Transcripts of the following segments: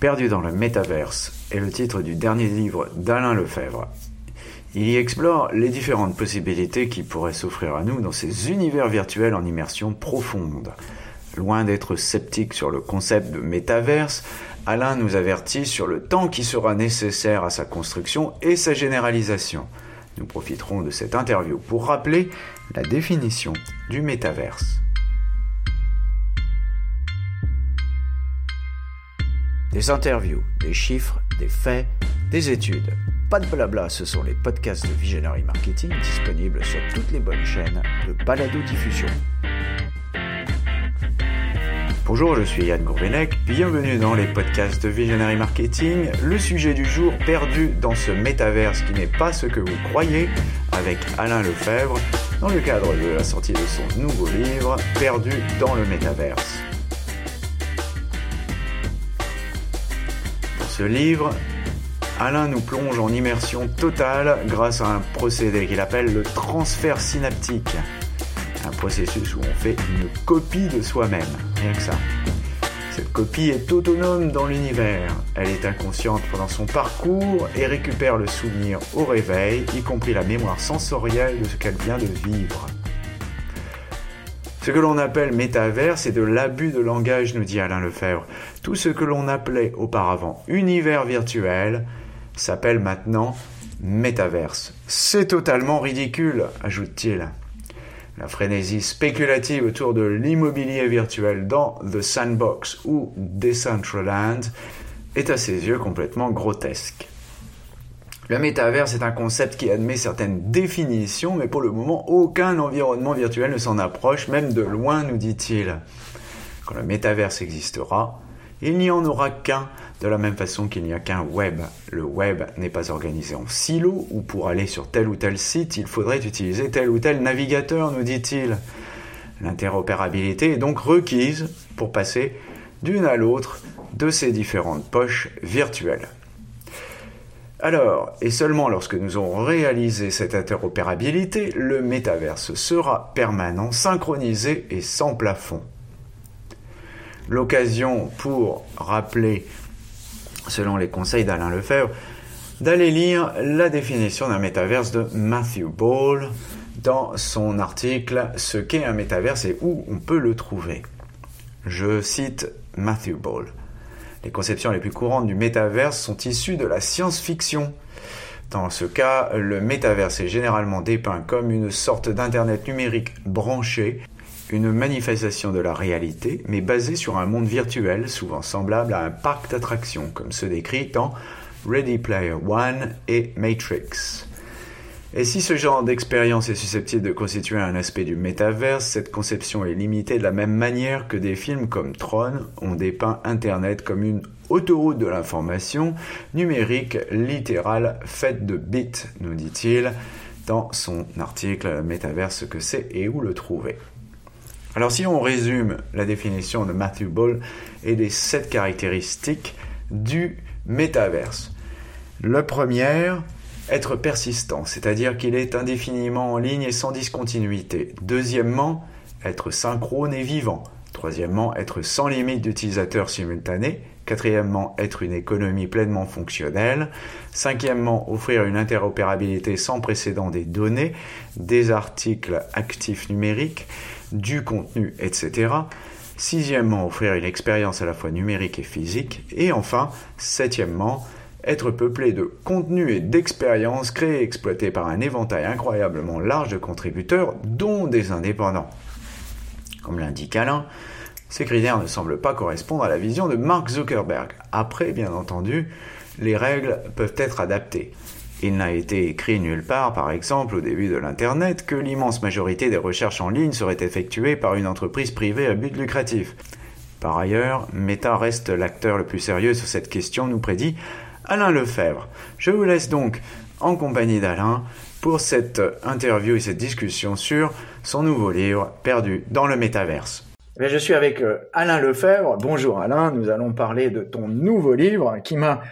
Perdu dans le métaverse est le titre du dernier livre d'Alain Lefebvre. Il y explore les différentes possibilités qui pourraient s'offrir à nous dans ces univers virtuels en immersion profonde. Loin d'être sceptique sur le concept de métaverse, Alain nous avertit sur le temps qui sera nécessaire à sa construction et sa généralisation. Nous profiterons de cette interview pour rappeler la définition du métaverse. Des interviews, des chiffres, des faits, des études. Pas de blabla, ce sont les podcasts de Visionary Marketing disponibles sur toutes les bonnes chaînes de balado-diffusion. Bonjour, je suis Yann Gourvenec, bienvenue dans les podcasts de Visionary Marketing. Le sujet du jour, perdu dans ce métaverse qui n'est pas ce que vous croyez, avec Alain Lefebvre, dans le cadre de la sortie de son nouveau livre, Perdu dans le métaverse. Livre, Alain nous plonge en immersion totale grâce à un procédé qu'il appelle le transfert synaptique. Un processus où on fait une copie de soi-même, rien que ça. Cette copie est autonome dans l'univers. Elle est inconsciente pendant son parcours et récupère le souvenir au réveil, y compris la mémoire sensorielle de ce qu'elle vient de vivre. Ce que l'on appelle métavers, c'est de l'abus de langage, nous dit Alain Lefebvre. Tout ce que l'on appelait auparavant univers virtuel s'appelle maintenant métaverse. C'est totalement ridicule, ajoute-t-il. La frénésie spéculative autour de l'immobilier virtuel dans The Sandbox ou Decentraland est à ses yeux complètement grotesque. Le métaverse est un concept qui admet certaines définitions, mais pour le moment, aucun environnement virtuel ne s'en approche, même de loin, nous dit-il. Quand le métaverse existera, il n'y en aura qu'un, de la même façon qu'il n'y a qu'un web. Le web n'est pas organisé en silos, ou pour aller sur tel ou tel site, il faudrait utiliser tel ou tel navigateur, nous dit-il. L'interopérabilité est donc requise pour passer d'une à l'autre de ces différentes poches virtuelles. Alors, et seulement lorsque nous aurons réalisé cette interopérabilité, le métaverse sera permanent, synchronisé et sans plafond. L'occasion pour rappeler, selon les conseils d'Alain Lefebvre, d'aller lire la définition d'un métaverse de Matthew Ball dans son article Ce qu'est un métaverse et où on peut le trouver. Je cite Matthew Ball. Les conceptions les plus courantes du métaverse sont issues de la science-fiction. Dans ce cas, le métaverse est généralement dépeint comme une sorte d'Internet numérique branché, une manifestation de la réalité, mais basée sur un monde virtuel, souvent semblable à un parc d'attractions, comme ceux décrits dans Ready Player One et Matrix. Et si ce genre d'expérience est susceptible de constituer un aspect du métaverse, cette conception est limitée de la même manière que des films comme Tron ont dépeint Internet comme une autoroute de l'information numérique littérale faite de bits, nous dit-il dans son article Métaverse, ce que c'est et où le trouver. Alors si on résume la définition de Matthew Ball et les sept caractéristiques du métaverse. La première, être persistant, c'est-à-dire qu'il est indéfiniment en ligne et sans discontinuité. Deuxièmement, être synchrone et vivant. Troisièmement, être sans limite d'utilisateurs simultanés. Quatrièmement, être une économie pleinement fonctionnelle. Cinquièmement, offrir une interopérabilité sans précédent des données, des articles actifs numériques, du contenu, etc. Sixièmement, offrir une expérience à la fois numérique et physique. Et enfin, septièmement, être peuplé de contenus et d'expériences créés et exploités par un éventail incroyablement large de contributeurs, dont des indépendants. Comme l'indique Alain, ces critères ne semblent pas correspondre à la vision de Mark Zuckerberg. Après, bien entendu, les règles peuvent être adaptées. Il n'a été écrit nulle part, par exemple, au début de l'Internet, que l'immense majorité des recherches en ligne seraient effectuées par une entreprise privée à but lucratif. Par ailleurs, Meta reste l'acteur le plus sérieux sur cette question, nous prédit Alain Lefebvre. Je vous laisse donc en compagnie d'Alain pour cette interview et cette discussion sur son nouveau livre Perdu dans le métaverse. Eh je suis avec euh, Alain Lefebvre. Bonjour Alain, nous allons parler de ton nouveau livre qui m'a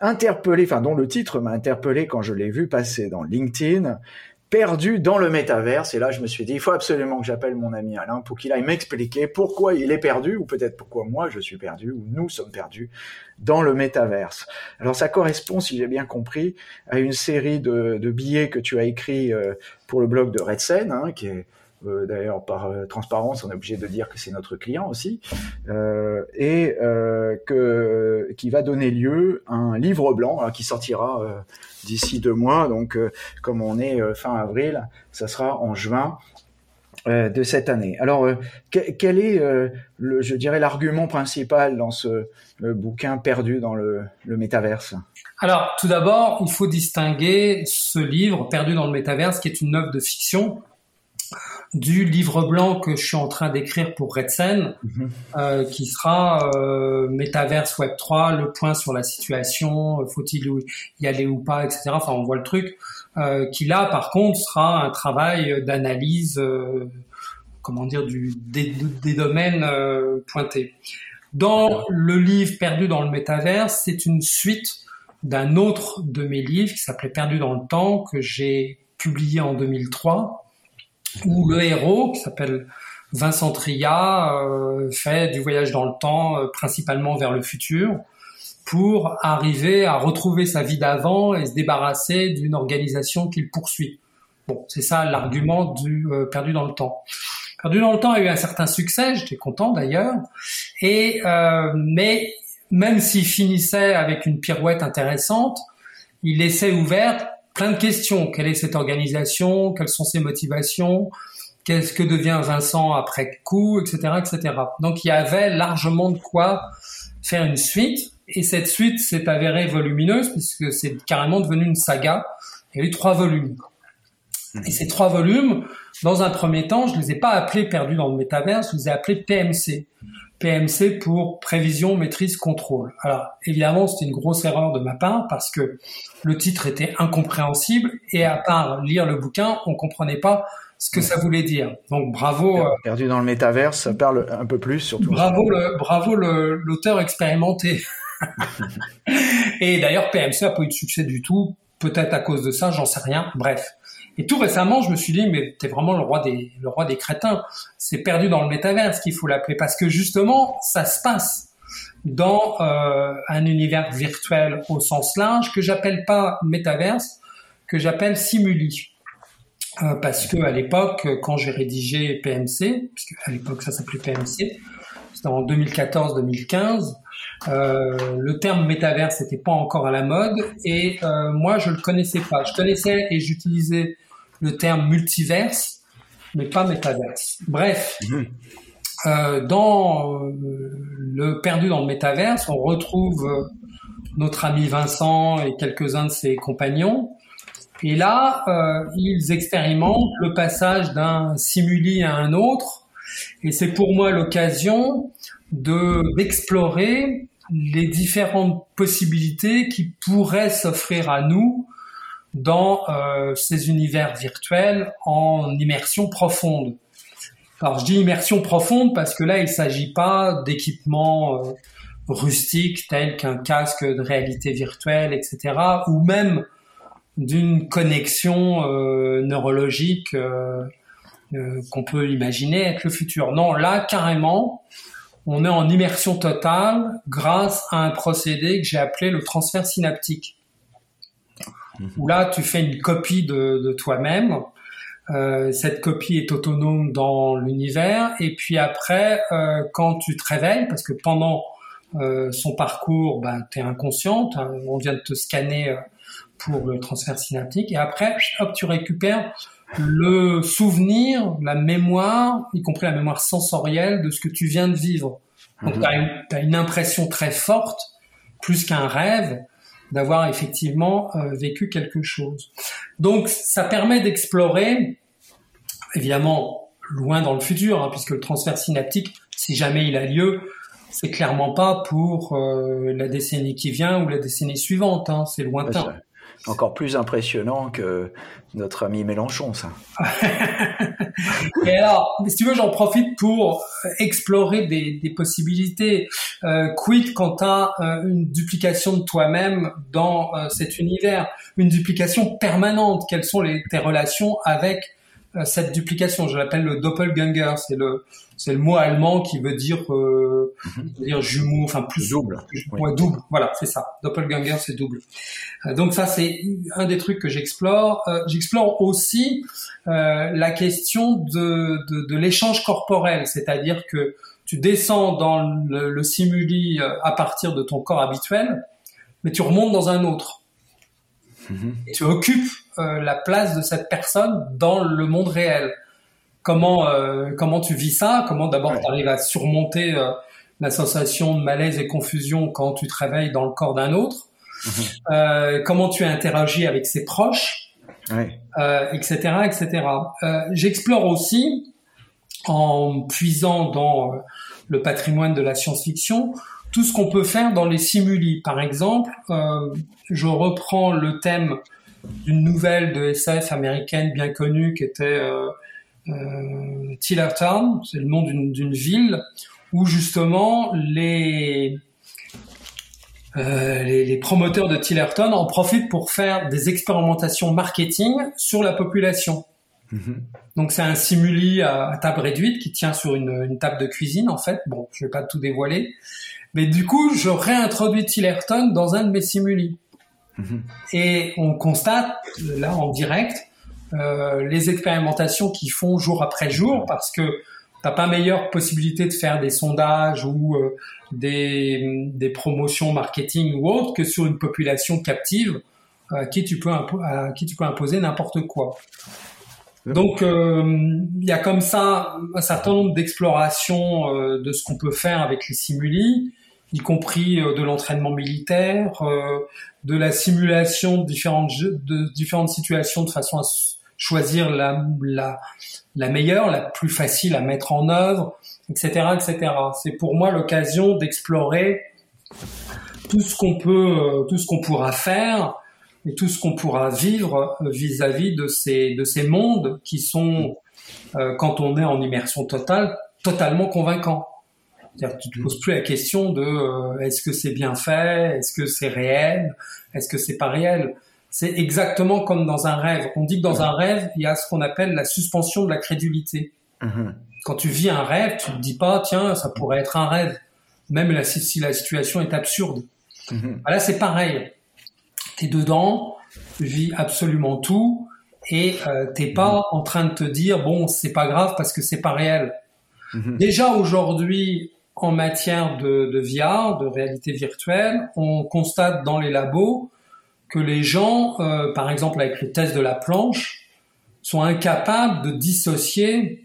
interpellé, enfin dont le titre m'a interpellé quand je l'ai vu passer dans LinkedIn. Perdu dans le métaverse. Et là, je me suis dit, il faut absolument que j'appelle mon ami Alain pour qu'il aille m'expliquer pourquoi il est perdu, ou peut-être pourquoi moi je suis perdu, ou nous sommes perdus dans le métaverse. Alors ça correspond, si j'ai bien compris, à une série de, billets que tu as écrits euh, pour le blog de Redsen, hein, qui est euh, d'ailleurs par euh, transparence, on est obligé de dire que c'est notre client aussi, euh, et que qui va donner lieu à un livre blanc hein, qui sortira d'ici deux mois. Donc, comme on est fin avril, ça sera en juin de cette année. Alors, quel est, le, je dirais, l'argument principal dans ce bouquin perdu dans le, le métaverse? Alors, tout d'abord, il faut distinguer ce livre, Perdu dans le métaverse, qui est une œuvre de fiction, du livre blanc que je suis en train d'écrire pour Redsen, mhm. euh, qui sera euh, Metaverse Web 3, le point sur la situation, euh, faut-il y aller ou pas, etc. Enfin, on voit le truc. Euh, qui là, par contre, sera un travail d'analyse, euh, comment dire, du, des, des domaines pointés. Dans le livre Perdu dans le Metaverse, c'est une suite d'un autre de mes livres qui s'appelait Perdu dans le temps, que j'ai publié en 2003 où le héros, qui s'appelle Vincent Tria, euh, fait du voyage dans le temps, euh, principalement vers le futur, pour arriver à retrouver sa vie d'avant et se débarrasser d'une organisation qu'il poursuit. Bon, c'est ça l'argument du euh, perdu dans le temps. Perdu dans le temps a eu un certain succès, j'étais content d'ailleurs, et mais même s'il finissait avec une pirouette intéressante, il laissait ouverte plein de questions. Quelle est cette organisation? Quelles sont ses motivations? Qu'est-ce que devient Vincent après coup, etc., etc. Donc il y avait largement de quoi faire une suite. Et cette suite s'est avérée volumineuse puisque c'est carrément devenu une saga. Il y a eu trois volumes. Et ces trois volumes, dans un premier temps, je les ai pas appelés perdus dans le métaverse, je les ai appelés PMC. PMC pour prévision, maîtrise, contrôle. Alors évidemment, c'était une grosse erreur de ma part parce que le titre était incompréhensible et à part lire le bouquin, on comprenait pas ce que ça voulait dire. Donc bravo. Euh, perdu dans le métaverse, ça parle un peu plus surtout. Bravo le, bravo l'auteur expérimenté. et d'ailleurs, PMC a pas eu de succès du tout. Peut-être à cause de ça, j'en sais rien. Bref. Et tout récemment, je me suis dit, mais t'es vraiment le roi des, le roi des crétins. C'est perdu dans le métaverse qu'il faut l'appeler parce que justement, ça se passe dans euh, un univers virtuel au sens large que j'appelle pas métaverse, que j'appelle simuli. Euh, parce que à l'époque, quand j'ai rédigé PMC, puisque à l'époque ça s'appelait PMC, c'était en 2014-2015, euh, le terme métaverse n'était pas encore à la mode et euh, moi je le connaissais pas. Je connaissais et j'utilisais le terme multiverse, mais pas métaverse. Bref, mhm. euh, dans euh, le perdu dans le métaverse, on retrouve euh, notre ami Vincent et quelques-uns de ses compagnons. Et là, ils expérimentent le passage d'un simuli à un autre. Et c'est pour moi l'occasion de d'explorer les différentes possibilités qui pourraient s'offrir à nous dans euh, ces univers virtuels en immersion profonde. Alors je dis immersion profonde parce que là il ne s'agit pas d'équipements euh, rustiques tels qu'un casque de réalité virtuelle, etc. ou même d'une connexion euh, neurologique qu'on peut imaginer être le futur. Non, là carrément, on est en immersion totale grâce à un procédé que j'ai appelé le transfert synaptique où là tu fais une copie de, toi-même. Euh, cette copie est autonome dans l'univers. Et puis après euh, quand tu te réveilles parce que pendant euh, son parcours ben, tu es inconsciente on vient de te scanner pour le transfert synaptique. Et après hop tu récupères le souvenir la mémoire y compris la mémoire sensorielle de ce que tu viens de vivre. Donc tu as, une impression très forte plus qu'un rêve d'avoir effectivement euh, vécu quelque chose. Donc ça permet d'explorer, évidemment loin dans le futur, hein, puisque le transfert synaptique, si jamais il a lieu, c'est clairement pas pour euh, la décennie qui vient ou la décennie suivante, hein, c'est lointain. Encore plus impressionnant que notre ami Mélenchon, ça. Et alors, si tu veux, j'en profite pour explorer des, possibilités. Euh, quid quant à euh, une duplication de toi-même dans euh, cet univers, une duplication permanente. Quelles sont tes relations avec cette duplication. Je l'appelle le doppelganger. C'est le c'est le mot allemand qui veut dire euh, mhm. dire jumeau, enfin plus double. double. Voilà, c'est ça. Doppelganger, c'est double. Euh, donc ça, c'est un des trucs que j'explore. Euh, j'explore aussi euh, la question de de, de l'échange corporel, c'est-à-dire que tu descends dans le, le simuli à partir de ton corps habituel, mais tu remontes dans un autre. Mhm. Et tu occupes euh, la place de cette personne dans le monde réel. Comment euh, comment tu vis ça? Comment d'abord tu arrives à surmonter euh, la sensation de malaise et confusion quand tu te réveilles dans le corps d'un autre? Mhm. Comment tu interagis avec ses proches? Etc. etc. J'explore aussi en puisant dans le patrimoine de la science-fiction tout ce qu'on peut faire dans les simuli. Par exemple, je reprends le thème d'une nouvelle de SF américaine bien connue qui était euh, euh, Tillertown, c'est le nom d'une ville où justement les, euh, les, les, promoteurs de Tillerton en profitent pour faire des expérimentations marketing sur la population. Mm-hmm. Donc c'est un simuli à, table réduite qui tient sur une, une, table de cuisine en fait. Bon, je vais pas tout dévoiler, mais du coup je réintroduis Tillerton dans un de mes simuli. Mhm. Et on constate là en direct euh, les expérimentations qu'ils font jour après jour parce que t'as pas meilleure possibilité de faire des sondages ou euh, des, des, promotions marketing ou autre que sur une population captive à euh, qui tu peux à qui tu peux imposer n'importe quoi. Donc il y a comme ça un certain nombre d'explorations de ce qu'on peut faire avec les simuli y compris de l'entraînement militaire, de la simulation de différentes, situations de façon à choisir la, meilleure, la plus facile à mettre en œuvre, etc., etc. C'est pour moi l'occasion d'explorer tout ce qu'on peut, euh, tout ce qu'on pourra faire et tout ce qu'on pourra vivre vis-à-vis de ces, de ces mondes qui sont, euh, quand on est en immersion totale, totalement convaincants. C'est-à-dire tu te poses plus la question de euh, est-ce que c'est bien fait, est-ce que c'est réel, est-ce que c'est pas réel? C'est exactement comme dans un rêve. On dit que dans un rêve, il y a ce qu'on appelle la suspension de la crédulité. Mm-hmm. Quand tu vis un rêve, tu te dis pas tiens, ça pourrait être un rêve, même si la situation est absurde. Mm-hmm. Là, c'est pareil. Tu es dedans, tu vis absolument tout et euh, t'es pas mm-hmm. en train de te dire bon, c'est pas grave parce que c'est pas réel. Déjà aujourd'hui, en matière de, de VR, de réalité virtuelle, on constate dans les labos que les gens, euh, par exemple avec le test de la planche, sont incapables de dissocier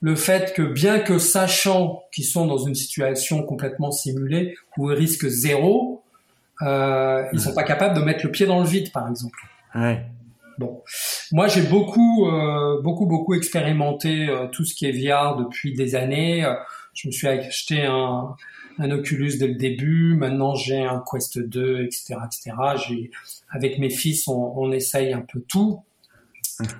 le fait que bien que sachant qu'ils sont dans une situation complètement simulée où ils risquent zéro, euh, ils sont pas capables de mettre le pied dans le vide, par exemple. Ouais. Bon, moi j'ai beaucoup, euh, beaucoup, beaucoup expérimenté euh, tout ce qui est VR depuis des années. Je me suis acheté un, un Oculus dès le début. Maintenant, j'ai un Quest 2, etc., etc. J'ai, avec mes fils, on, on essaye un peu tout.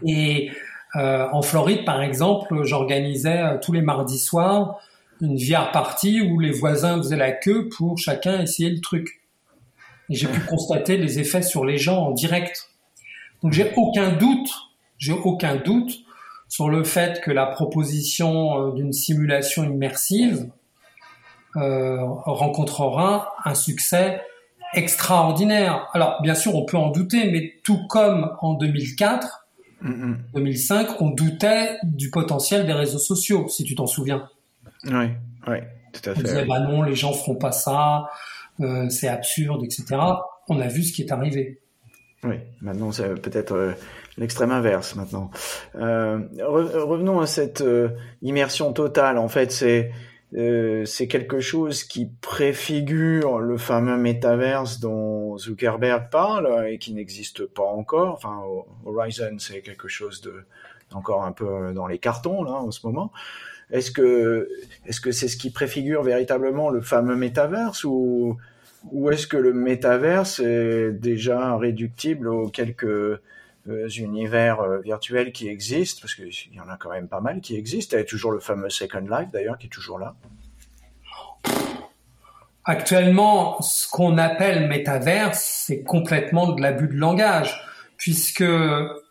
Et euh, en Floride, par exemple, j'organisais euh, tous les mardis soirs une VR party où les voisins faisaient la queue pour chacun essayer le truc. Et j'ai pu constater les effets sur les gens en direct. Donc j'ai aucun doute, j'ai aucun doute sur le fait que la proposition euh, d'une simulation immersive euh, rencontrera un succès extraordinaire. Alors, bien sûr, on peut en douter, mais tout comme en 2004, 2005, on doutait du potentiel des réseaux sociaux, si tu t'en souviens. Oui, oui, tout à fait. On disait, bah non, les gens feront pas ça, euh, c'est absurde, etc. On a vu ce qui est arrivé. Oui, maintenant c'est peut-être euh, l'extrême inverse maintenant. Euh, revenons à cette euh, immersion totale. En fait, c'est euh, quelque chose qui préfigure le fameux métaverse dont Zuckerberg parle et qui n'existe pas encore. Enfin, Horizon, c'est quelque chose de encore un peu dans les cartons là en ce moment. Est-ce que est-ce que c'est ce qui préfigure véritablement le fameux métaverse ou ou est-ce que le métaverse est déjà réductible aux quelques univers euh, virtuels qui existent Parce qu'il y en a quand même pas mal qui existent. Il y a toujours le fameux Second Life d'ailleurs qui est toujours là. Actuellement, ce qu'on appelle métaverse, c'est complètement de l'abus de langage, puisque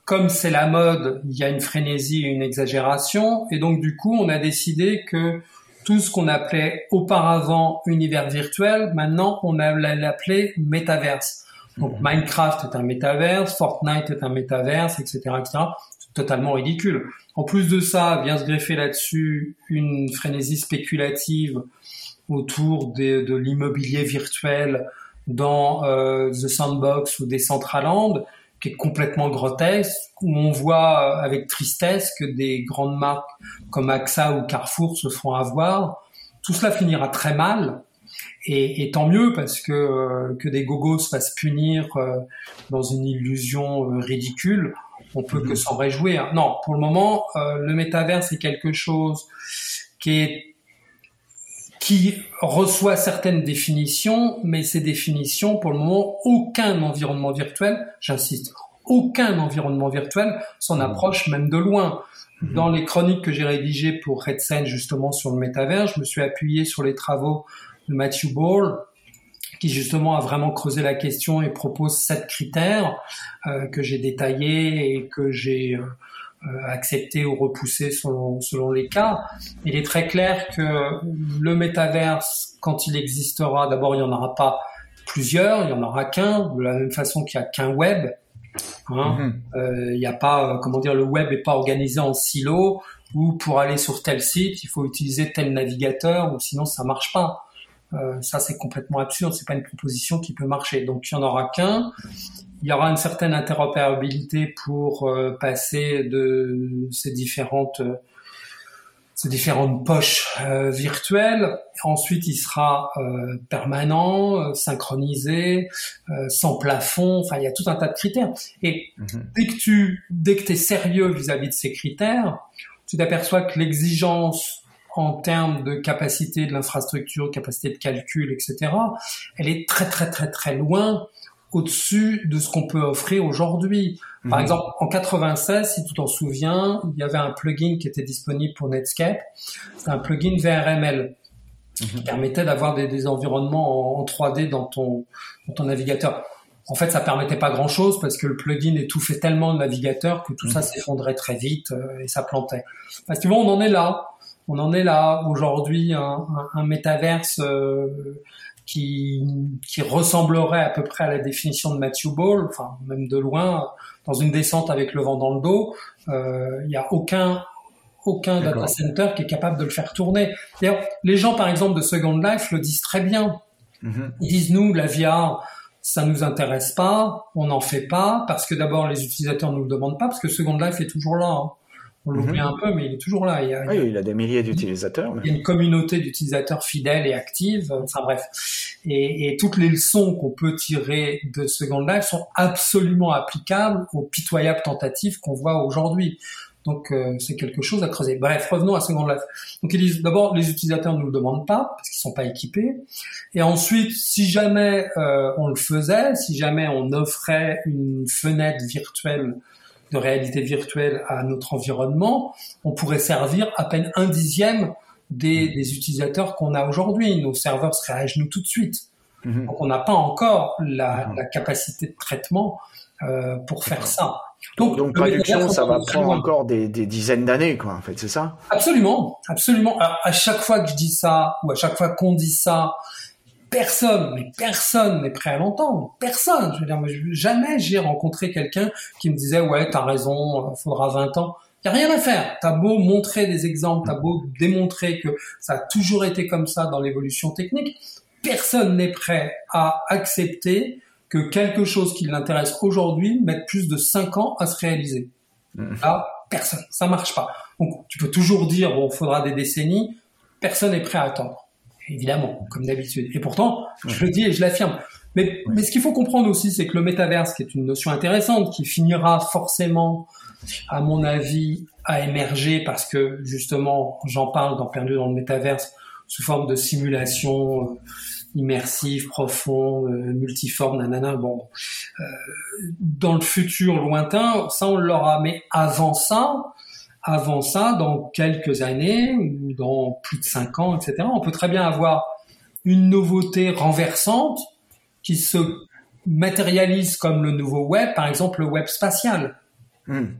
comme c'est la mode, il y a une frénésie, une exagération, et donc du coup, on a décidé que tout ce qu'on appelait auparavant univers virtuel, maintenant on a l'appelé métaverse. Donc mhm. Minecraft est un métaverse, Fortnite est un métaverse, etc., etc. C'est totalement ridicule. En plus de ça, vient se greffer là-dessus une frénésie spéculative autour de l'immobilier virtuel dans euh, The Sandbox ou Decentraland, qui est complètement grotesque, où on voit avec tristesse que des grandes marques comme AXA ou Carrefour se font avoir. Tout cela finira très mal. Et, et tant mieux parce que euh, que des gogos se fassent punir dans une illusion ridicule, on peut que mhm. s'en réjouir. Non, pour le moment, le métavers c'est quelque chose qui est qui reçoit certaines définitions, mais ces définitions, pour le moment, aucun environnement virtuel, j'insiste, aucun environnement virtuel s'en mmh. approche même de loin. Mmh. Dans les chroniques que j'ai rédigées pour RedSense justement sur le métavers, je me suis appuyé sur les travaux de Matthew Ball, qui justement a vraiment creusé la question et propose sept critères euh, que j'ai détaillés et que j'ai euh, euh, accepter ou repousser selon, selon les cas. Il est très clair que le métaverse, quand il existera, d'abord il n'y en aura pas plusieurs, il n'y en aura qu'un, de la même façon qu'il n'y a qu'un web. Hein. Mhm. Euh, il n'y a pas, comment dire, le web n'est pas organisé en silo où pour aller sur tel site, il faut utiliser tel navigateur ou sinon ça marche pas. Euh, ça c'est complètement absurde, c'est pas une proposition qui peut marcher. Donc il n'y en aura qu'un il y aura une certaine interopérabilité pour euh, passer de ces différentes euh, ces différentes poches virtuelles. Ensuite, il sera permanent, synchronisé, sans plafond. Enfin, il y a tout un tas de critères. Et mhm. dès que tu dès que es sérieux vis-à-vis de ces critères, tu t'aperçois que l'exigence en termes de capacité de l'infrastructure, capacité de calcul, etc., elle est très très très très loin au-dessus de ce qu'on peut offrir aujourd'hui. Par mhm. exemple, en 96, si tu t'en souviens, il y avait un plugin qui était disponible pour Netscape. C'est un plugin VRML qui mhm. permettait d'avoir des, environnements en, 3D dans ton, ton navigateur. En fait, ça permettait pas grand-chose parce que le plugin étouffait tellement le navigateur que tout ça mhm. s'effondrait très vite euh, et ça plantait. Parce que bon, on en est là. On en est là aujourd'hui, un, un, métaverse euh, qui, qui ressemblerait à peu près à la définition de Matthew Ball, enfin même de loin, dans une descente avec le vent dans le dos, euh, il n'y a aucun aucun data center qui est capable de le faire tourner. D'ailleurs, les gens, par exemple, de Second Life le disent très bien. Mm-hmm. Ils disent, nous, la VR, ça nous intéresse pas, on n'en fait pas, parce que d'abord, les utilisateurs nous le demandent pas, parce que Second Life est toujours là. Hein. On l'oublie mhm. un peu, mais il est toujours là. Il y a, oui, il a des milliers d'utilisateurs. Il y a une communauté d'utilisateurs fidèles et actifs. Enfin bref. Et, et toutes les leçons qu'on peut tirer de Second Life sont absolument applicables aux pitoyables tentatives qu'on voit aujourd'hui. Donc euh, c'est quelque chose à creuser. Bref, revenons à Second Life. Donc ils disent d'abord les utilisateurs ne nous le demandent pas parce qu'ils sont pas équipés. Et ensuite, si jamais euh, on le faisait, si jamais on offrait une fenêtre virtuelle de réalité virtuelle à notre environnement, on pourrait servir à peine un dixième des, mm. utilisateurs qu'on a aujourd'hui. Nos serveurs seraient à genoux tout de suite. Mm-hmm. Donc on n'a pas encore la, mm-hmm. capacité de traitement euh, pour faire ça. Donc, Donc traduction, ça va prendre encore des, dizaines d'années, quoi, en fait, c'est ça? Absolument, absolument. à chaque fois que je dis ça, ou à chaque fois qu'on dit ça, personne, mais personne n'est prêt à l'entendre. Personne. Je veux dire, jamais j'ai rencontré quelqu'un qui me disait ouais, t'as raison, il faudra 20 ans. Il y a rien à faire. T'as beau montrer des exemples, t'as beau démontrer que ça a toujours été comme ça dans l'évolution technique, personne n'est prêt à accepter que quelque chose qui l'intéresse aujourd'hui mette plus de 5 ans à se réaliser. Là, personne. Ça marche pas. Donc, tu peux toujours dire bon, faudra des décennies. Personne n'est prêt à attendre évidemment, comme d'habitude. Et pourtant, je le dis et je l'affirme. Mais, mais ce qu'il faut comprendre aussi, c'est que le métaverse, qui est une notion intéressante, qui finira forcément, à mon avis, à émerger parce que justement, j'en parle dans Perdu dans le métaverse sous forme de simulation immersif, profond, multiforme, nanana. Bon, dans le futur lointain, ça on l'aura. Mais avant ça, avant ça, dans quelques années ou dans plus de cinq ans, etc., on peut très bien avoir une nouveauté renversante qui se matérialise comme le nouveau web, par exemple le web spatial. Hmm.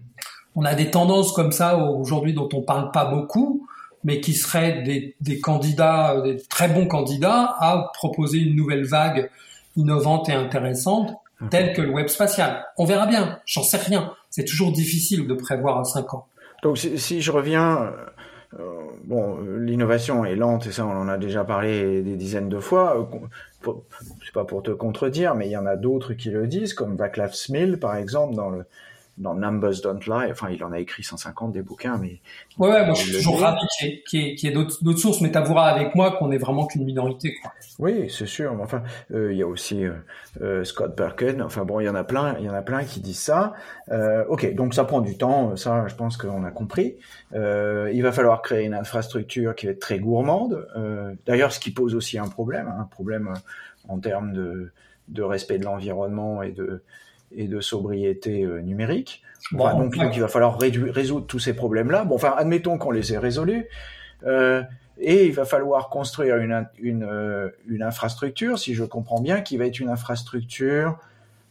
On a des tendances comme ça aujourd'hui dont on parle pas beaucoup, mais qui seraient des, des, candidats, des très bons candidats à proposer une nouvelle vague innovante et intéressante, telle que le web spatial. On verra bien, j'en sais rien. C'est toujours difficile de prévoir à cinq ans. Donc si, je reviens, euh, bon, l'innovation est lente et ça on en a déjà parlé des dizaines de fois. C'est pas pour te contredire, mais il y en a d'autres qui le disent, comme Vaclav Smil par exemple dans le dans Numbers Don't Lie. Enfin, il en a écrit 150 des bouquins, mais. Ouais, ouais moi je suis toujours ravi qu'il y ait, qu d'autres sources, mais t'avoueras avec moi qu'on est vraiment qu'une minorité, quoi. Oui, c'est sûr. Mais enfin, euh, il y a aussi euh, euh, Scott Perkin. Enfin bon, il y en a plein, il y en a plein qui disent ça. Euh, ok, donc ça prend du temps. Ça, je pense qu'on a compris. Euh, il va falloir créer une infrastructure qui va être très gourmande. D'ailleurs, ce qui pose aussi un problème, hein, un problème en termes de, de respect de l'environnement et de et de sobriété euh, numérique. donc, il va falloir résoudre tous ces problèmes-là. Bon, enfin, admettons qu'on les ait résolus. Euh, et il va falloir construire une, une, euh, une, infrastructure, si je comprends bien, qui va être une infrastructure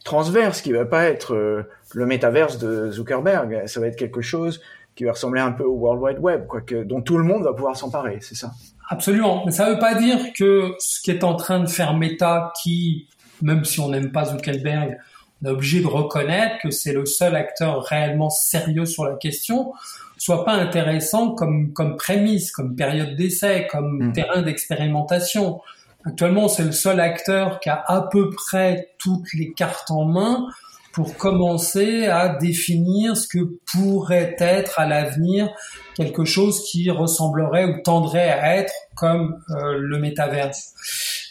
transverse, qui va pas être le métaverse de Zuckerberg. Ça va être quelque chose qui va ressembler un peu au World Wide Web, quoi, que, dont tout le monde va pouvoir s'emparer, c'est ça? Absolument. Mais ça ne veut pas dire que ce qui est en train de faire Meta, qui, même si on n'aime pas Zuckerberg, on est obligé de reconnaître que c'est le seul acteur réellement sérieux sur la question, soit pas intéressant comme, comme prémisse, comme période d'essai, comme mmh. terrain d'expérimentation. Actuellement, c'est le seul acteur qui a à peu près toutes les cartes en main pour commencer à définir ce que pourrait être à l'avenir quelque chose qui ressemblerait ou tendrait à être comme euh, le métaverse.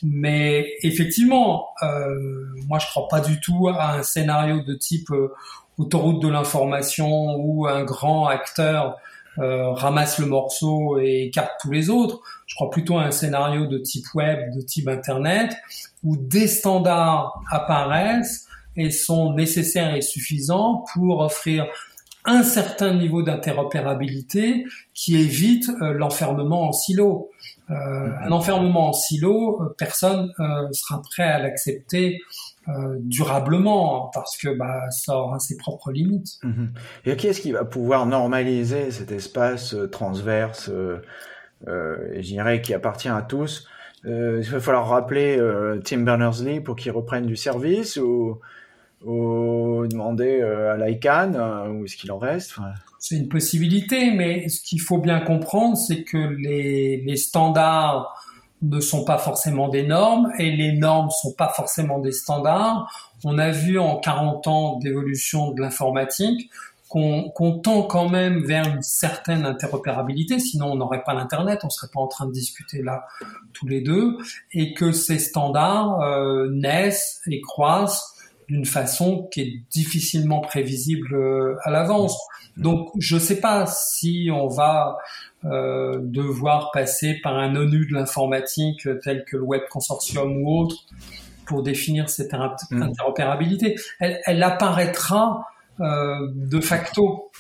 Mais effectivement, euh, moi je crois pas du tout à un scénario de type euh, autoroute de l'information où un grand acteur euh, ramasse le morceau et écarte tous les autres. Je crois plutôt à un scénario de type web, de type internet, où des standards apparaissent et sont nécessaires et suffisants pour offrir un certain niveau d'interopérabilité qui évite euh, l'enfermement en silo. Euh, mm-hmm. un enfermement en silo, euh, personne sera prêt à l'accepter durablement parce que bah, ça aura ses propres limites. Mm-hmm. Et qui est-ce qui va pouvoir normaliser cet espace transverse, je dirais, qui appartient à tous? Il va falloir rappeler Tim Berners-Lee pour qu'il reprenne du service ou ou demander euh, à l'ICANN euh, où est-ce qu'il en reste C'est une possibilité, mais ce qu'il faut bien comprendre, c'est que les, les, standards ne sont pas forcément des normes et les normes sont pas forcément des standards. On a vu en 40 ans d'évolution de l'informatique qu'on tend quand même vers une certaine interopérabilité, sinon on n'aurait pas l'Internet, on serait pas en train de discuter là tous les deux, et que ces standards euh, naissent et croissent d'une façon qui est difficilement prévisible euh, à l'avance. Donc je ne sais pas si on va euh, devoir passer par un ONU de l'informatique tel que le Web Consortium ou autre pour définir cette mm. interopérabilité. Elle, apparaîtra euh, de facto.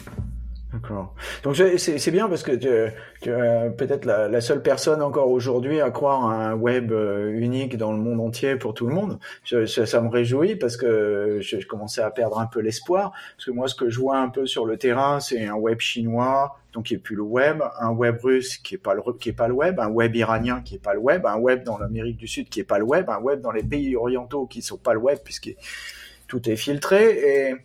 D'accord. Donc c'est bien parce que tu, tu es peut-être la, la, seule personne encore aujourd'hui à croire à un web euh, unique dans le monde entier pour tout le monde. Je, ça me réjouit parce que je, je commençais à perdre un peu l'espoir. Parce que moi, ce que je vois un peu sur le terrain, c'est un web chinois, donc qui est plus le web, un web russe qui est pas le qui est pas le web, un web iranien qui est pas le web, un web dans l'Amérique du Sud qui est pas le web, un web dans les pays orientaux qui sont pas le web puisque tout est filtré et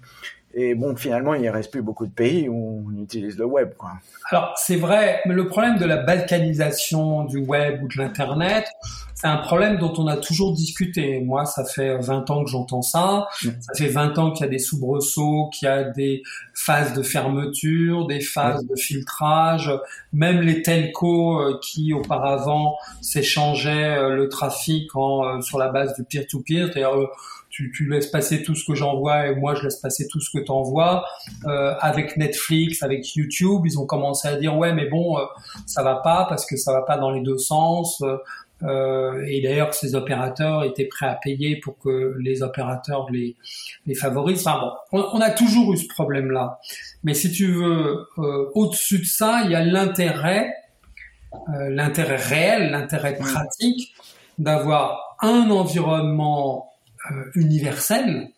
et bon, finalement, il ne reste plus beaucoup de pays où on utilise le web. Quoi. Alors, c'est vrai, mais le problème de la balkanisation du web ou de l'Internet, c'est un problème dont on a toujours discuté. Moi, ça fait 20 ans que j'entends ça. Mm. Ça fait 20 ans qu'il y a des soubresauts, qu'il y a des phases de fermeture, des phases mm. de filtrage. Même les telcos euh, qui, auparavant, s'échangeaient euh, le trafic en, euh, sur la base du peer-to-peer, tu, tu, laisses passer tout ce que j'envoie et moi je laisse passer tout ce que tu envoies. Euh, avec Netflix, avec YouTube, ils ont commencé à dire ouais mais bon euh, ça va pas parce que ça va pas dans les deux sens. Euh, et d'ailleurs, ces opérateurs étaient prêts à payer pour que les opérateurs les, les favorisent. Enfin bon, on, a toujours eu ce problème-là. Mais si tu veux, euh, au-dessus de ça, il y a l'intérêt, l'intérêt réel, l'intérêt pratique d'avoir un environnement universel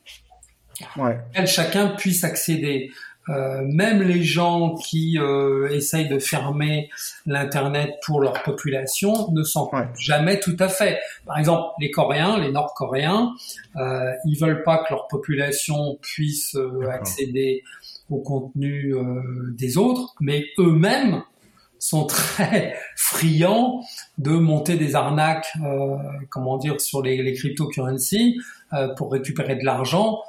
ouais. auquel chacun puisse accéder. Euh, même les gens qui euh, essayent de fermer l'internet pour leur population ne sont jamais tout à fait. Par exemple, les Coréens, les Nord-Coréens, euh, ils veulent pas que leur population puisse euh, accéder au contenu des autres, mais eux-mêmes sont très friands de monter des arnaques, comment dire, sur les, les cryptocurrencies pour récupérer de l'argent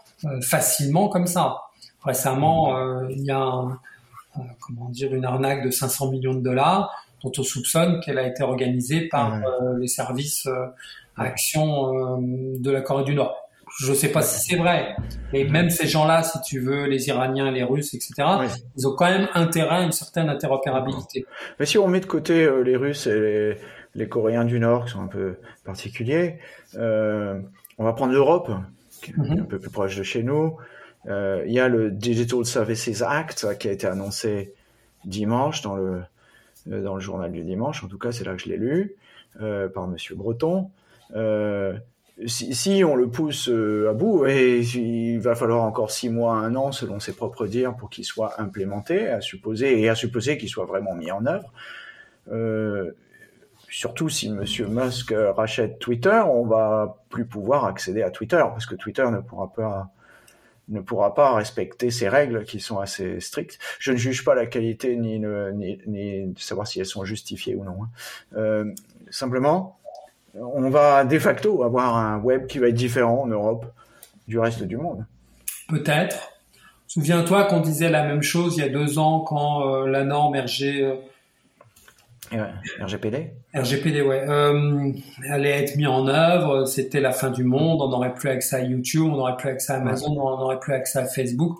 facilement comme ça. Récemment, euh, il y a euh, comment dire une arnaque de 500 millions de dollars dont on soupçonne qu'elle a été organisée par euh, les services action de la Corée du Nord. Je ne sais pas si c'est vrai, mais même ces gens-là, si tu veux, les Iraniens, les Russes, etc., ils ont quand même intérêt à une certaine interopérabilité. Mais si on met de côté les Russes et les, Coréens du Nord, qui sont un peu particuliers, on va prendre l'Europe, qui est mm-hmm. un peu plus proche de chez nous. Euh, il y a le Digital Services Act qui a été annoncé dimanche dans le euh, dans le journal du dimanche. En tout cas, c'est là que je l'ai lu euh, par Monsieur Breton. Euh, si, on le pousse à bout, il va falloir encore six mois, un an, selon ses propres dires, pour qu'il soit implémenté, à supposer et à supposer qu'il soit vraiment mis en œuvre. Euh, surtout si Monsieur Musk rachète Twitter, on va plus pouvoir accéder à Twitter parce que Twitter ne pourra pas ne respecter ces règles qui sont assez strictes. Je ne juge pas la qualité ni, le, savoir si elles sont justifiées ou non. Hein. Euh, simplement, on va de facto avoir un web qui va être différent en Europe du reste du monde. Peut-être. Souviens-toi qu'on disait la même chose il y a deux ans quand euh, la norme RG euh, RGPD RGPD, ouais. Euh, allait être mis en œuvre, c'était la fin du monde, on n'aurait plus accès à YouTube, on n'aurait plus accès à Amazon, on n'aurait plus accès à Facebook.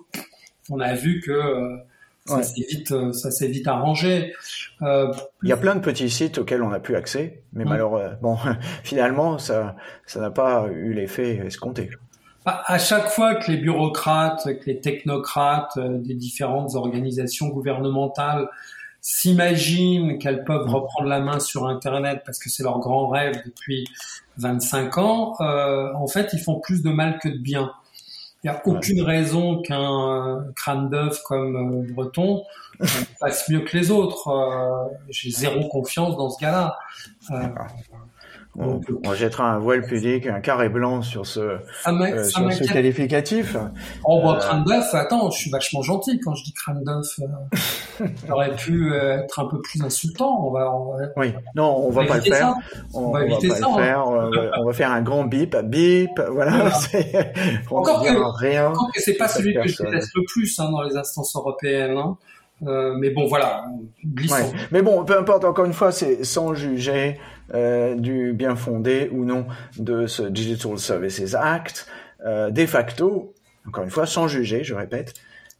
On a vu que euh, ça s'est vite, euh, ça s'est vite arrangé. Euh, Il y a plein de petits sites auxquels on n'a plus accès, mais malheureusement, bon, finalement, ça, ça n'a pas eu l'effet escompté. Bah, à chaque fois que les bureaucrates, que les technocrates des différentes organisations gouvernementales s'imaginent qu'elles peuvent mm. reprendre la main sur Internet parce que c'est leur grand rêve depuis 25 ans, euh, en fait, ils font plus de mal que de bien. Il n'y a aucune raison qu'un euh, crâne d'œuf comme euh, Breton fasse mieux que les autres. Euh, J'ai zéro confiance dans ce gars-là. Euh, on, on, jettera un voile pudique, un carré blanc sur ce, euh, sur ce qualificatif. Oh, bah, crâne d'œuf, attends, je suis vachement gentil quand je dis crâne d'œuf. Euh, aurait pu euh, être un peu plus insultant. On va, on va oui, non, on, va, pas le faire. On, va, éviter ça, on va faire un grand bip, bip, voilà. encore que, rien. Encore que c'est pas celui que je déteste le plus hein, dans les instances européennes. Hein. Euh, mais bon, voilà, glissons. Mais bon, peu importe, encore une fois, c'est sans juger euh, du bien fondé ou non de ce Digital Services Act. Euh, de facto, encore une fois, sans juger, je répète,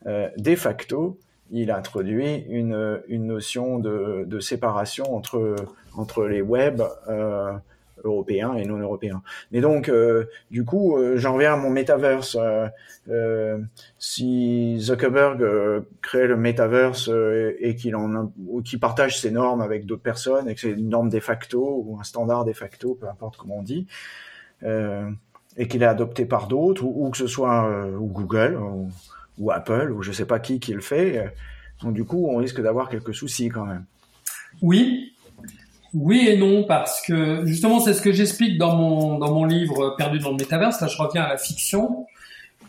euh, de facto, il introduit une, une notion de, de séparation entre, entre les web euh, européens et non européens. Mais donc, euh, du coup, euh, j'en reviens à mon metaverse. Euh, si Zuckerberg crée le metaverse et qu'il en ou qu'il partage ses normes avec d'autres personnes et que c'est une norme de facto ou un standard de facto, peu importe comment on dit, et qu'il est adopté par d'autres ou, que ce soit ou Google ou, Apple ou je sais pas qui qui le fait, donc du coup, on risque d'avoir quelques soucis quand même. Oui, oui et non, parce que justement, c'est ce que j'explique dans mon, dans mon livre Perdu dans le métaverse. Là, je reviens à la fiction,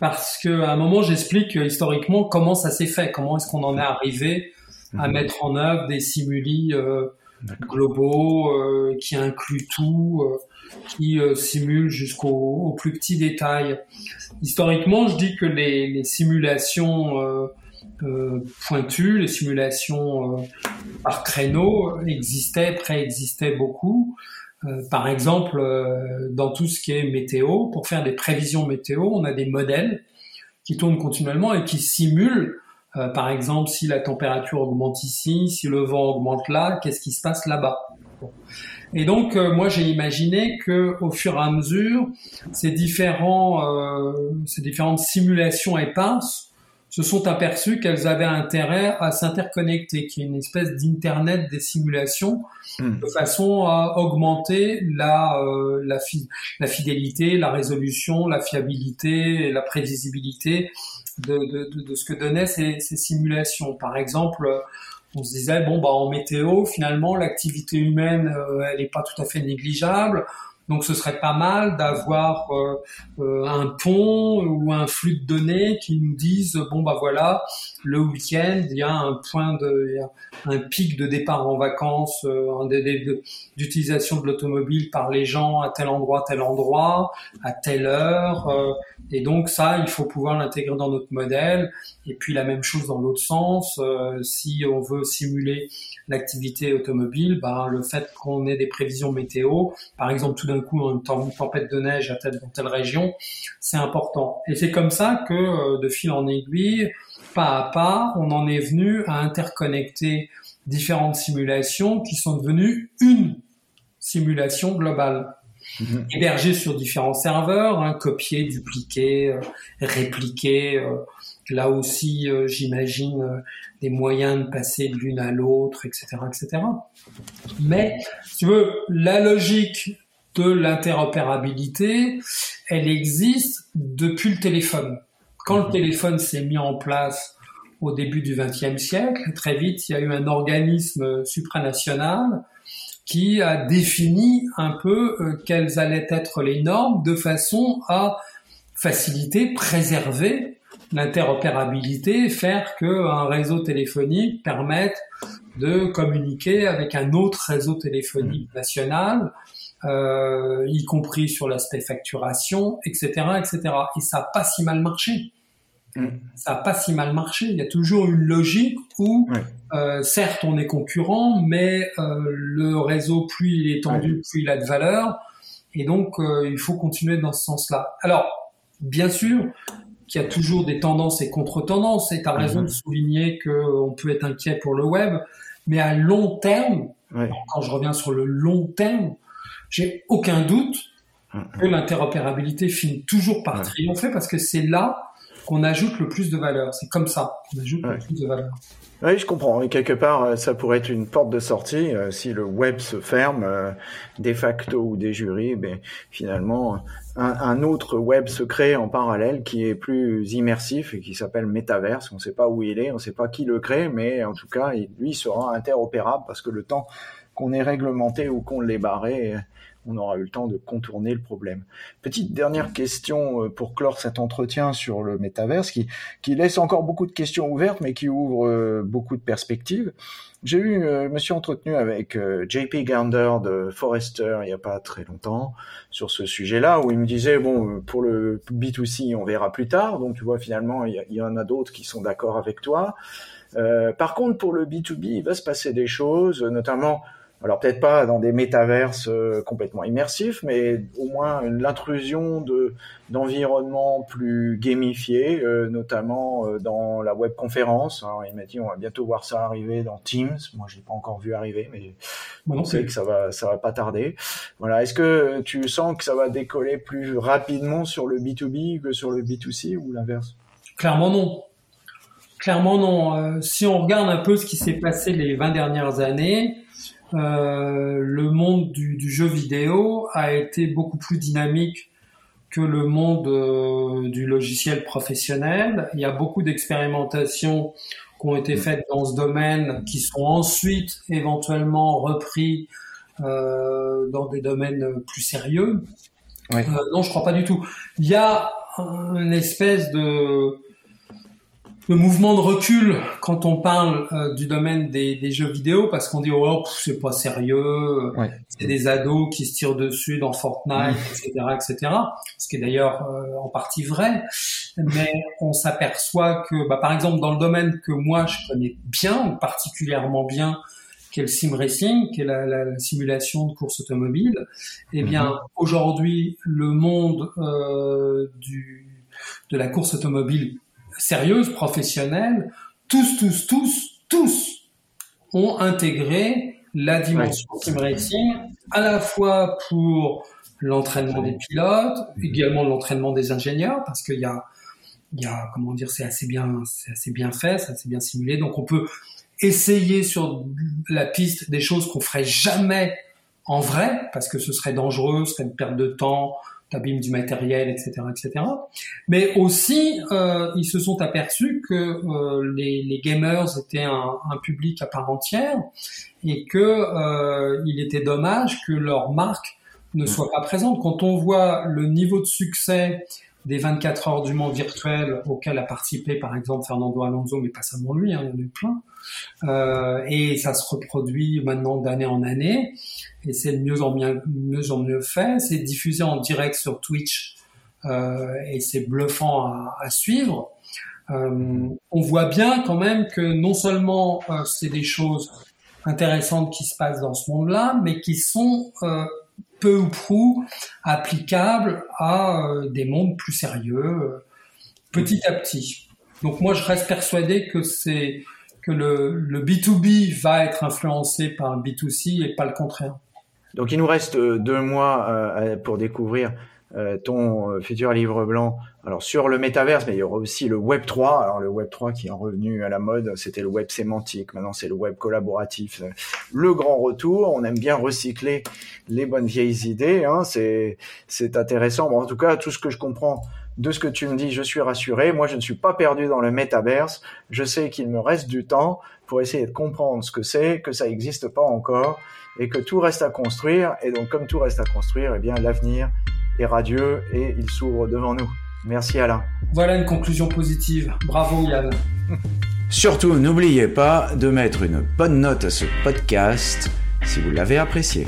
parce que à un moment, j'explique euh, historiquement comment ça s'est fait, comment est-ce qu'on en est arrivé à mhm. mettre en œuvre des simuli euh, globaux euh, qui incluent tout, qui simulent jusqu'au plus petit détail. Historiquement, je dis que les, les simulations euh, pointues, les simulations euh, par créneau existaient, préexistaient beaucoup. Euh, par exemple, dans tout ce qui est météo, pour faire des prévisions météo, on a des modèles qui tournent continuellement et qui simulent Euh, par exemple, si la température augmente ici, si le vent augmente là, qu'est-ce qui se passe là-bas Et donc, euh, moi, j'ai imaginé que, au fur et à mesure, ces différents, euh, ces différentes simulations éparses se sont aperçues qu'elles avaient intérêt à s'interconnecter, qu'il y ait une espèce d'internet des simulations, hmm. de façon à augmenter la, la, la fidélité, la résolution, la fiabilité, la prévisibilité de, de, de, ce que donnaient ces, ces, simulations. Par exemple, on se disait bon bah en météo finalement l'activité humaine euh, elle n'est pas tout à fait négligeable. Donc ce serait pas mal d'avoir euh, euh, un pont ou un flux de données qui nous disent bon bah voilà le week-end il y a un point de un pic de départ en vacances euh, d'utilisation de l'automobile par les gens à tel endroit tel endroit à telle heure et donc ça il faut pouvoir l'intégrer dans notre modèle et puis la même chose dans l'autre sens si on veut simuler l'activité automobile, bah, le fait qu'on ait des prévisions météo, par exemple tout d'un coup une tempête de neige à telle dans telle région, c'est important. Et c'est comme ça que euh, de fil en aiguille, pas à pas, on en est venu à interconnecter différentes simulations qui sont devenues une simulation globale. Mhm. hébergée sur différents serveurs, hein, copier, dupliquer, euh. Euh, là aussi, j'imagine des moyens de passer de l'une à l'autre, etc., etc. Mais, si tu veux, la logique de l'interopérabilité, elle existe depuis le téléphone. Quand le téléphone s'est mis en place au début du XXe siècle, très vite, il y a eu un organisme supranational qui a défini un peu euh, quelles allaient être les normes de façon à faciliter, préserver l'interopérabilité, faire qu'un réseau téléphonique permette de communiquer avec un autre réseau téléphonique mmh. national, euh, y compris sur l'aspect facturation, etc., etc. Et ça n'a pas si mal marché. Mmh. Ça n'a pas si mal marché. Il y a toujours une logique où, euh, certes, on est concurrent, mais euh, le réseau, plus il est tendu, plus il a de valeur. Et donc, il faut continuer dans ce sens-là. Alors, bien sûr, qu'il y a toujours des tendances et contre-tendances. Et tu as raison mhm. de souligner qu'on peut être inquiet pour le web, mais à long terme, quand je reviens sur le long terme, j'ai aucun doute mhm. que l'interopérabilité finit toujours par triompher parce que c'est là qu'on ajoute le plus de valeur. C'est comme ça qu'on ajoute le plus de valeur. Oui, je comprends. Et quelque part, euh, ça pourrait être une porte de sortie euh, si le web se ferme, euh, de facto ou des jurys. Ben, finalement, un, autre web se crée en parallèle qui est plus immersif et qui s'appelle Metaverse. On ne sait pas où il est, on ne sait pas qui le crée, mais en tout cas, lui sera interopérable parce que le temps qu'on ait réglementé ou qu'on l'ait barré, on aura eu le temps de contourner le problème. Petite dernière question euh, pour clore cet entretien sur le métaverse qui, qui laisse encore beaucoup de questions ouvertes mais qui ouvre euh, beaucoup de perspectives. J'ai eu, euh, me suis entretenu avec JP Gander de Forrester il n'y a pas très longtemps sur ce sujet-là où il me disait bon pour le B2C on verra plus tard donc tu vois finalement il y, en a d'autres qui sont d'accord avec toi. par contre pour le B2B il va se passer des choses notamment alors peut-être pas dans des métaverses euh, complètement immersifs, mais au moins l'intrusion de d'environnements plus gamifiés, euh, notamment euh, dans la webconférence. Il m'a dit on va bientôt voir ça arriver dans Teams. Moi, je l'ai pas encore vu arriver, mais on sait que ça va ça va pas tarder. Voilà. Est-ce que tu sens que ça va décoller plus rapidement sur le B2B que sur le B2C ou l'inverse? Clairement non. Clairement non. si on regarde un peu ce qui s'est passé les 20 dernières années, euh, le monde du, jeu vidéo a été beaucoup plus dynamique que le monde euh, du logiciel professionnel. Il y a beaucoup d'expérimentations qui ont été faites dans ce domaine, qui sont ensuite éventuellement repris euh, dans des domaines plus sérieux. non, je crois pas du tout. Il y a une espèce de le mouvement de recul quand on parle euh, du domaine des, des, jeux vidéo parce qu'on dit oh c'est pas sérieux c'est des ados qui se tirent dessus dans Fortnite etc etc ce qui est d'ailleurs euh, en partie vrai. Mais on s'aperçoit que bah, par exemple dans le domaine que moi je connais bien particulièrement bien qui est le sim racing, qui est la, la, simulation de course automobile, eh bien mhm. aujourd'hui le monde euh, du, de la course automobile sérieuse, professionnelle, tous, tous, tous, tous ont intégré la dimension sim racing à la fois pour l'entraînement des pilotes, également l'entraînement des ingénieurs, parce qu'il y a, il y a, comment dire, c'est assez bien, c'est assez bien fait, c'est assez bien simulé. Donc on peut essayer sur la piste des choses qu'on ferait jamais en vrai, parce que ce serait dangereux, ce serait une perte de temps, t'abîmes du matériel, etc., etc. Mais aussi, euh, ils se sont aperçus que euh, les, les, gamers étaient un, un, public à part entière et que euh, il était dommage que leur marque ne soit pas présente. Quand on voit le niveau de succès des 24 heures du monde virtuel auquel a participé par exemple Fernando Alonso, mais pas seulement lui, hein, il y en a eu plein, euh, et ça se reproduit maintenant d'année en année, et c'est de mieux en mieux, mieux en mieux fait, c'est diffusé en direct sur Twitch, euh, et c'est bluffant à, à suivre. Euh, on voit bien quand même que non seulement euh, c'est des choses intéressantes qui se passent dans ce monde-là, mais qui sont euh, peu ou prou applicable à euh, des mondes plus sérieux, euh, petit à petit. Donc moi, je reste persuadé que c'est que le, le B2B va être influencé par le B2C et pas le contraire. Donc il nous reste euh, deux mois pour découvrir ton euh, futur livre blanc. Alors sur le métaverse, mais il y aura aussi le Web 3. Alors le Web 3 qui est revenu à la mode, c'était le web sémantique. Maintenant c'est le web collaboratif. Le grand retour. On aime bien recycler les bonnes vieilles idées. Hein. C'est c'est intéressant. Bon, en tout cas, tout ce que je comprends de ce que tu me dis, je suis rassuré. Moi, je ne suis pas perdu dans le métaverse. Je sais qu'il me reste du temps pour essayer de comprendre ce que c'est, que ça n'existe pas encore et que tout reste à construire. Et donc, comme tout reste à construire, eh bien, l'avenir est radieux et il s'ouvre devant nous. Merci Alain. Voilà une conclusion positive. Bravo Yann. Surtout, n'oubliez pas de mettre une bonne note à ce podcast si vous l'avez apprécié.